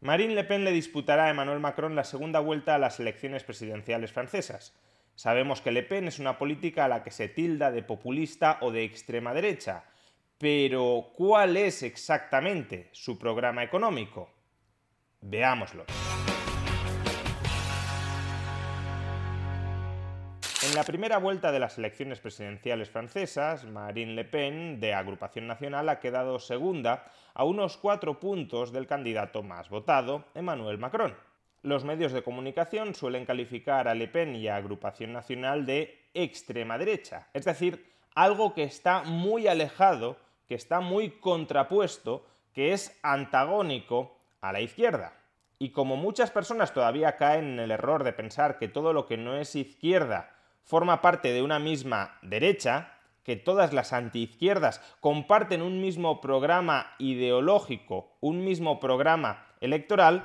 Marine Le Pen le disputará a Emmanuel Macron la segunda vuelta a las elecciones presidenciales francesas. Sabemos que Le Pen es una política a la que se tilda de populista o de extrema derecha, pero ¿cuál es exactamente su programa económico? Veámoslo. En la primera vuelta de las elecciones presidenciales francesas, Marine Le Pen, de Agrupación Nacional, ha quedado segunda a unos cuatro puntos del candidato más votado, Emmanuel Macron. Los medios de comunicación suelen calificar a Le Pen y a Agrupación Nacional de extrema derecha, es decir, algo que está muy alejado, que está muy contrapuesto, que es antagónico a la izquierda. Y como muchas personas todavía caen en el error de pensar que todo lo que no es izquierda forma parte de una misma derecha, que todas las antiizquierdas comparten un mismo programa ideológico, un mismo programa electoral,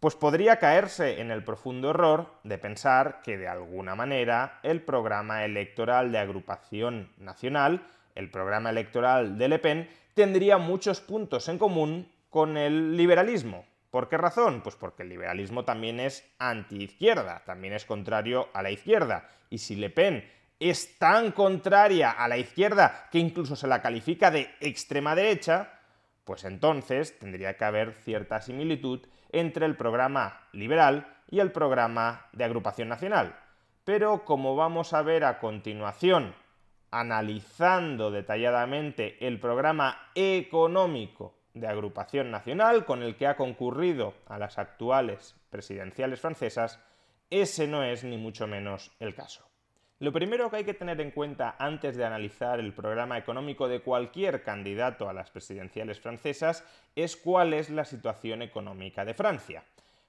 pues podría caerse en el profundo error de pensar que de alguna manera el programa electoral de agrupación nacional, el programa electoral de Le Pen, tendría muchos puntos en común con el liberalismo. ¿Por qué razón? Pues porque el liberalismo también es antiizquierda, también es contrario a la izquierda. Y si Le Pen es tan contraria a la izquierda que incluso se la califica de extrema derecha, pues entonces tendría que haber cierta similitud entre el programa liberal y el programa de agrupación nacional. Pero como vamos a ver a continuación, analizando detalladamente el programa económico de agrupación nacional con el que ha concurrido a las actuales presidenciales francesas, ese no es ni mucho menos el caso. Lo primero que hay que tener en cuenta antes de analizar el programa económico de cualquier candidato a las presidenciales francesas es cuál es la situación económica de Francia.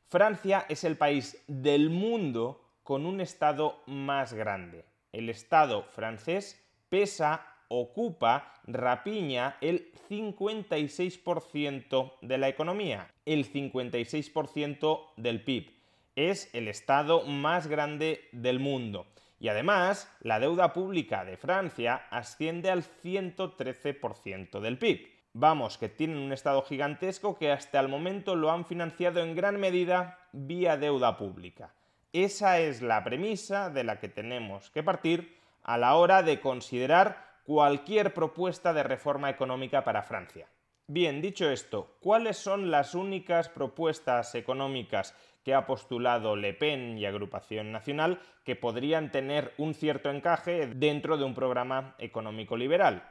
Francia es el país del mundo con un Estado más grande. El Estado francés pesa ocupa, rapiña el 56% de la economía, el 56% del PIB. Es el Estado más grande del mundo. Y además, la deuda pública de Francia asciende al 113% del PIB. Vamos, que tienen un Estado gigantesco que hasta el momento lo han financiado en gran medida vía deuda pública. Esa es la premisa de la que tenemos que partir a la hora de considerar cualquier propuesta de reforma económica para Francia. Bien, dicho esto, ¿cuáles son las únicas propuestas económicas que ha postulado Le Pen y Agrupación Nacional que podrían tener un cierto encaje dentro de un programa económico liberal?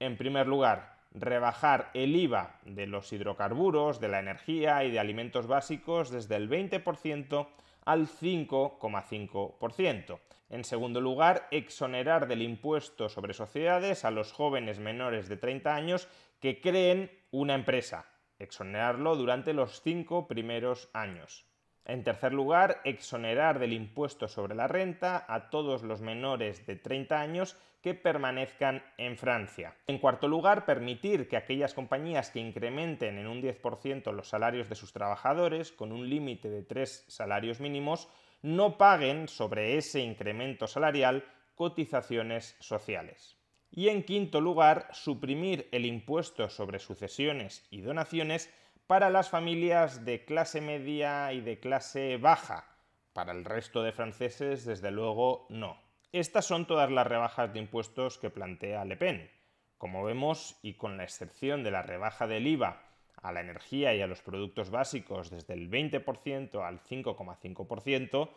En primer lugar, rebajar el IVA de los hidrocarburos, de la energía y de alimentos básicos desde el 20% al 5,5%. En segundo lugar, exonerar del impuesto sobre sociedades a los jóvenes menores de 30 años que creen una empresa. Exonerarlo durante los cinco primeros años. En tercer lugar, exonerar del impuesto sobre la renta a todos los menores de 30 años que permanezcan en Francia. En cuarto lugar, permitir que aquellas compañías que incrementen en un 10% los salarios de sus trabajadores, con un límite de tres salarios mínimos, no paguen sobre ese incremento salarial cotizaciones sociales. Y en quinto lugar, suprimir el impuesto sobre sucesiones y donaciones para las familias de clase media y de clase baja. Para el resto de franceses, desde luego, no. Estas son todas las rebajas de impuestos que plantea Le Pen. Como vemos, y con la excepción de la rebaja del IVA a la energía y a los productos básicos desde el 20% al 5,5%,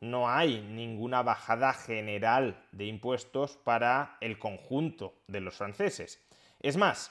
no hay ninguna bajada general de impuestos para el conjunto de los franceses. Es más,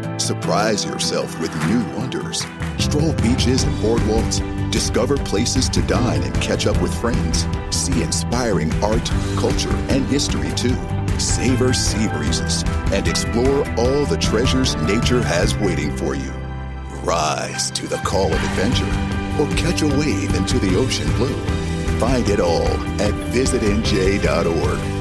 Surprise yourself with new wonders. Stroll beaches and boardwalks. Discover places to dine and catch up with friends. See inspiring art, culture, and history too. Savor sea breezes and explore all the treasures nature has waiting for you. Rise to the call of adventure or catch a wave into the ocean blue. Find it all at visitnj.org.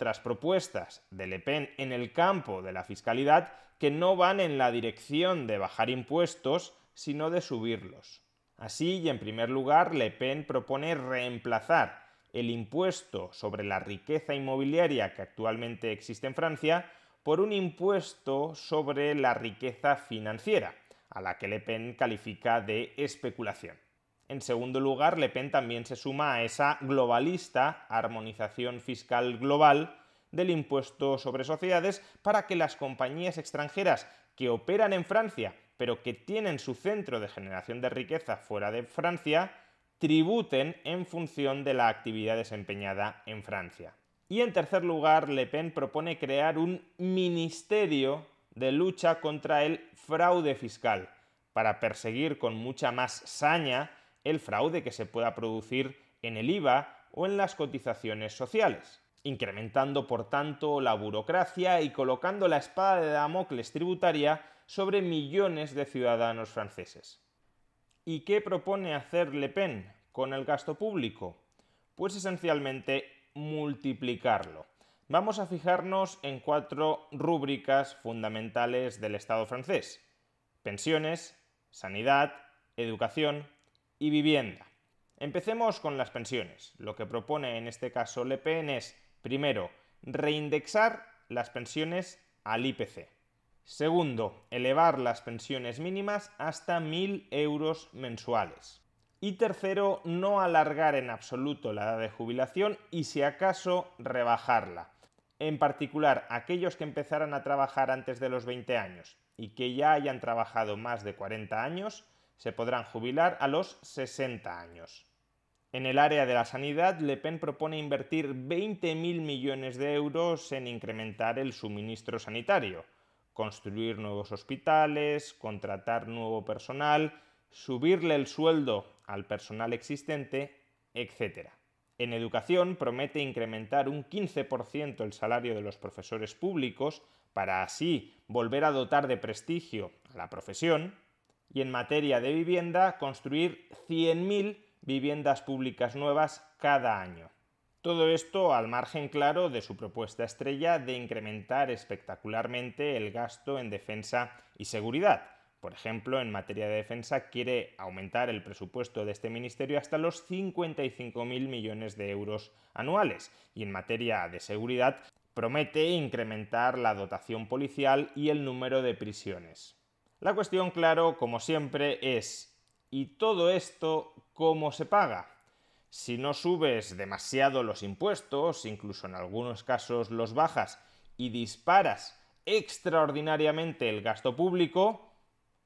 otras propuestas de Le Pen en el campo de la fiscalidad que no van en la dirección de bajar impuestos, sino de subirlos. Así, y en primer lugar, Le Pen propone reemplazar el impuesto sobre la riqueza inmobiliaria que actualmente existe en Francia por un impuesto sobre la riqueza financiera, a la que Le Pen califica de especulación. En segundo lugar, Le Pen también se suma a esa globalista armonización fiscal global del impuesto sobre sociedades para que las compañías extranjeras que operan en Francia, pero que tienen su centro de generación de riqueza fuera de Francia, tributen en función de la actividad desempeñada en Francia. Y en tercer lugar, Le Pen propone crear un ministerio de lucha contra el fraude fiscal, para perseguir con mucha más saña el fraude que se pueda producir en el IVA o en las cotizaciones sociales, incrementando por tanto la burocracia y colocando la espada de Damocles tributaria sobre millones de ciudadanos franceses. ¿Y qué propone hacer Le Pen con el gasto público? Pues esencialmente multiplicarlo. Vamos a fijarnos en cuatro rúbricas fundamentales del Estado francés. Pensiones, sanidad, educación y vivienda. Empecemos con las pensiones. Lo que propone en este caso Le Pen es, primero, reindexar las pensiones al IPC. Segundo, elevar las pensiones mínimas hasta 1.000 euros mensuales. Y tercero, no alargar en absoluto la edad de jubilación y si acaso rebajarla. En particular, aquellos que empezaran a trabajar antes de los 20 años y que ya hayan trabajado más de 40 años, se podrán jubilar a los 60 años. En el área de la sanidad, Le Pen propone invertir 20.000 millones de euros en incrementar el suministro sanitario, construir nuevos hospitales, contratar nuevo personal, subirle el sueldo al personal existente, etc. En educación promete incrementar un 15% el salario de los profesores públicos para así volver a dotar de prestigio a la profesión, y en materia de vivienda, construir 100.000 viviendas públicas nuevas cada año. Todo esto al margen claro de su propuesta estrella de incrementar espectacularmente el gasto en defensa y seguridad. Por ejemplo, en materia de defensa quiere aumentar el presupuesto de este ministerio hasta los 55.000 millones de euros anuales y en materia de seguridad promete incrementar la dotación policial y el número de prisiones. La cuestión, claro, como siempre, es ¿y todo esto cómo se paga? Si no subes demasiado los impuestos, incluso en algunos casos los bajas, y disparas extraordinariamente el gasto público,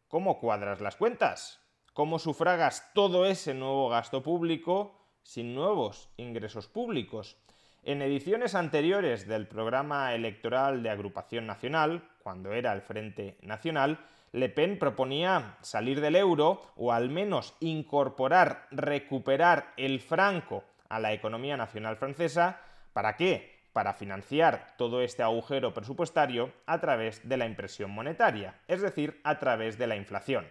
¿cómo cuadras las cuentas? ¿Cómo sufragas todo ese nuevo gasto público sin nuevos ingresos públicos? En ediciones anteriores del programa electoral de Agrupación Nacional, cuando era el Frente Nacional, le Pen proponía salir del euro o al menos incorporar, recuperar el franco a la economía nacional francesa. ¿Para qué? Para financiar todo este agujero presupuestario a través de la impresión monetaria, es decir, a través de la inflación.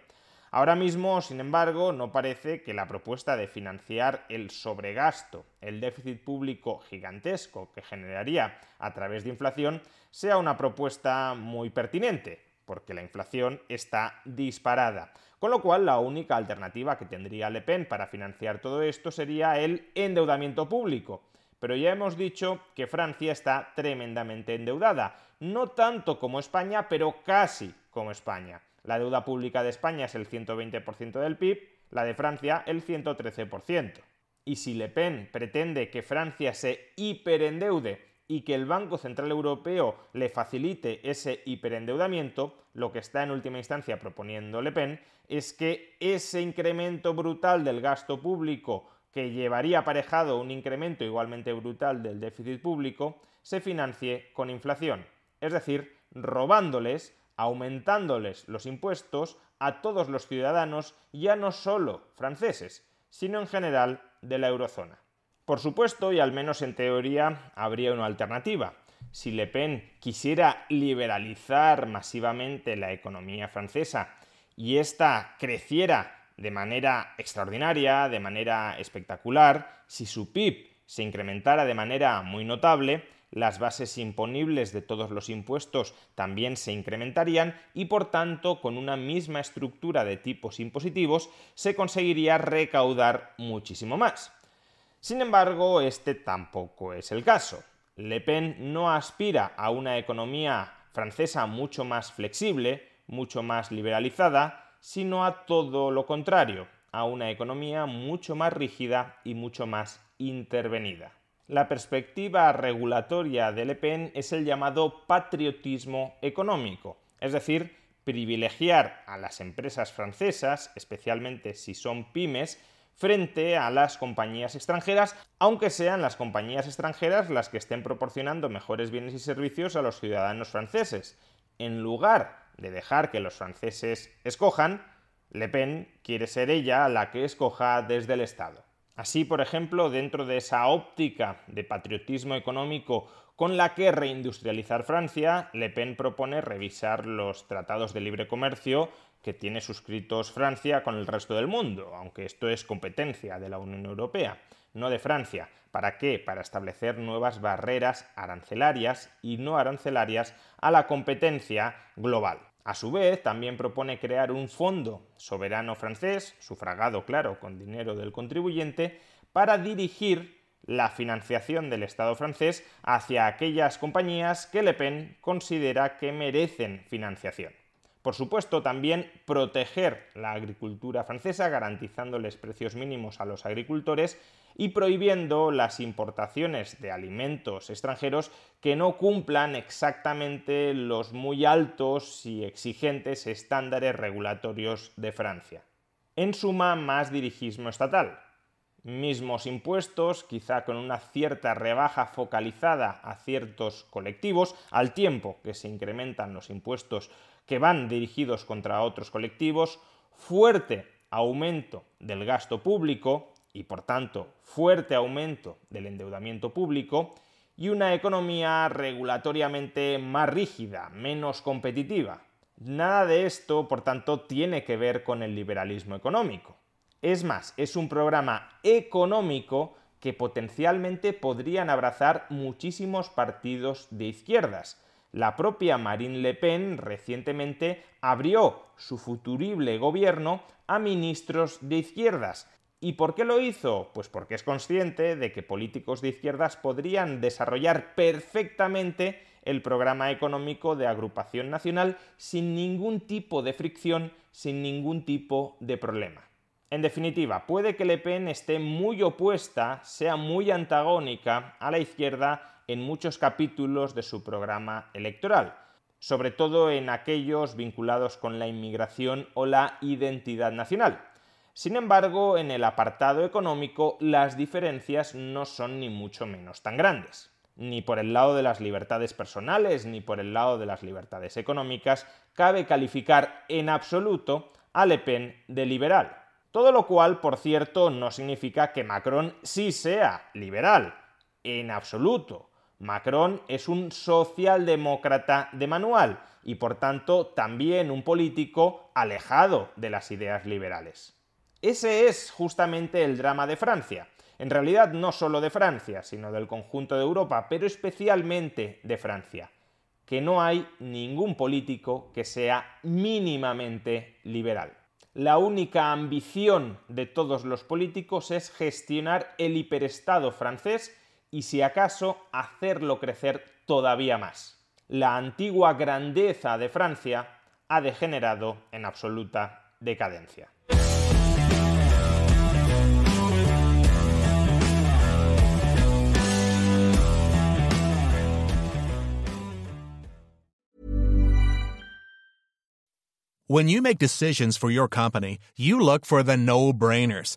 Ahora mismo, sin embargo, no parece que la propuesta de financiar el sobregasto, el déficit público gigantesco que generaría a través de inflación, sea una propuesta muy pertinente porque la inflación está disparada. Con lo cual, la única alternativa que tendría Le Pen para financiar todo esto sería el endeudamiento público. Pero ya hemos dicho que Francia está tremendamente endeudada, no tanto como España, pero casi como España. La deuda pública de España es el 120% del PIB, la de Francia el 113%. Y si Le Pen pretende que Francia se hiperendeude y que el Banco Central Europeo le facilite ese hiperendeudamiento, lo que está en última instancia proponiendo Le Pen es que ese incremento brutal del gasto público que llevaría aparejado un incremento igualmente brutal del déficit público, se financie con inflación, es decir, robándoles, aumentándoles los impuestos a todos los ciudadanos, ya no solo franceses, sino en general de la eurozona. Por supuesto, y al menos en teoría, habría una alternativa. Si Le Pen quisiera liberalizar masivamente la economía francesa y ésta creciera de manera extraordinaria, de manera espectacular, si su PIB se incrementara de manera muy notable, las bases imponibles de todos los impuestos también se incrementarían y por tanto con una misma estructura de tipos impositivos se conseguiría recaudar muchísimo más. Sin embargo, este tampoco es el caso. Le Pen no aspira a una economía francesa mucho más flexible, mucho más liberalizada, sino a todo lo contrario, a una economía mucho más rígida y mucho más intervenida. La perspectiva regulatoria de Le Pen es el llamado patriotismo económico, es decir, privilegiar a las empresas francesas, especialmente si son pymes, frente a las compañías extranjeras, aunque sean las compañías extranjeras las que estén proporcionando mejores bienes y servicios a los ciudadanos franceses. En lugar de dejar que los franceses escojan, Le Pen quiere ser ella la que escoja desde el Estado. Así, por ejemplo, dentro de esa óptica de patriotismo económico con la que reindustrializar Francia, Le Pen propone revisar los tratados de libre comercio que tiene suscritos Francia con el resto del mundo, aunque esto es competencia de la Unión Europea, no de Francia. ¿Para qué? Para establecer nuevas barreras arancelarias y no arancelarias a la competencia global. A su vez, también propone crear un fondo soberano francés, sufragado, claro, con dinero del contribuyente, para dirigir la financiación del Estado francés hacia aquellas compañías que Le Pen considera que merecen financiación. Por supuesto, también proteger la agricultura francesa, garantizándoles precios mínimos a los agricultores y prohibiendo las importaciones de alimentos extranjeros que no cumplan exactamente los muy altos y exigentes estándares regulatorios de Francia. En suma, más dirigismo estatal. Mismos impuestos, quizá con una cierta rebaja focalizada a ciertos colectivos, al tiempo que se incrementan los impuestos que van dirigidos contra otros colectivos, fuerte aumento del gasto público y por tanto fuerte aumento del endeudamiento público y una economía regulatoriamente más rígida, menos competitiva. Nada de esto, por tanto, tiene que ver con el liberalismo económico. Es más, es un programa económico que potencialmente podrían abrazar muchísimos partidos de izquierdas. La propia Marine Le Pen recientemente abrió su futurible gobierno a ministros de izquierdas, ¿Y por qué lo hizo? Pues porque es consciente de que políticos de izquierdas podrían desarrollar perfectamente el programa económico de agrupación nacional sin ningún tipo de fricción, sin ningún tipo de problema. En definitiva, puede que Le Pen esté muy opuesta, sea muy antagónica a la izquierda en muchos capítulos de su programa electoral, sobre todo en aquellos vinculados con la inmigración o la identidad nacional. Sin embargo, en el apartado económico las diferencias no son ni mucho menos tan grandes. Ni por el lado de las libertades personales ni por el lado de las libertades económicas cabe calificar en absoluto a Le Pen de liberal. Todo lo cual, por cierto, no significa que Macron sí sea liberal. En absoluto. Macron es un socialdemócrata de manual y por tanto también un político alejado de las ideas liberales. Ese es justamente el drama de Francia. En realidad no solo de Francia, sino del conjunto de Europa, pero especialmente de Francia, que no hay ningún político que sea mínimamente liberal. La única ambición de todos los políticos es gestionar el hiperestado francés y si acaso hacerlo crecer todavía más. La antigua grandeza de Francia ha degenerado en absoluta decadencia. When you make decisions for your company, you look for the no-brainers.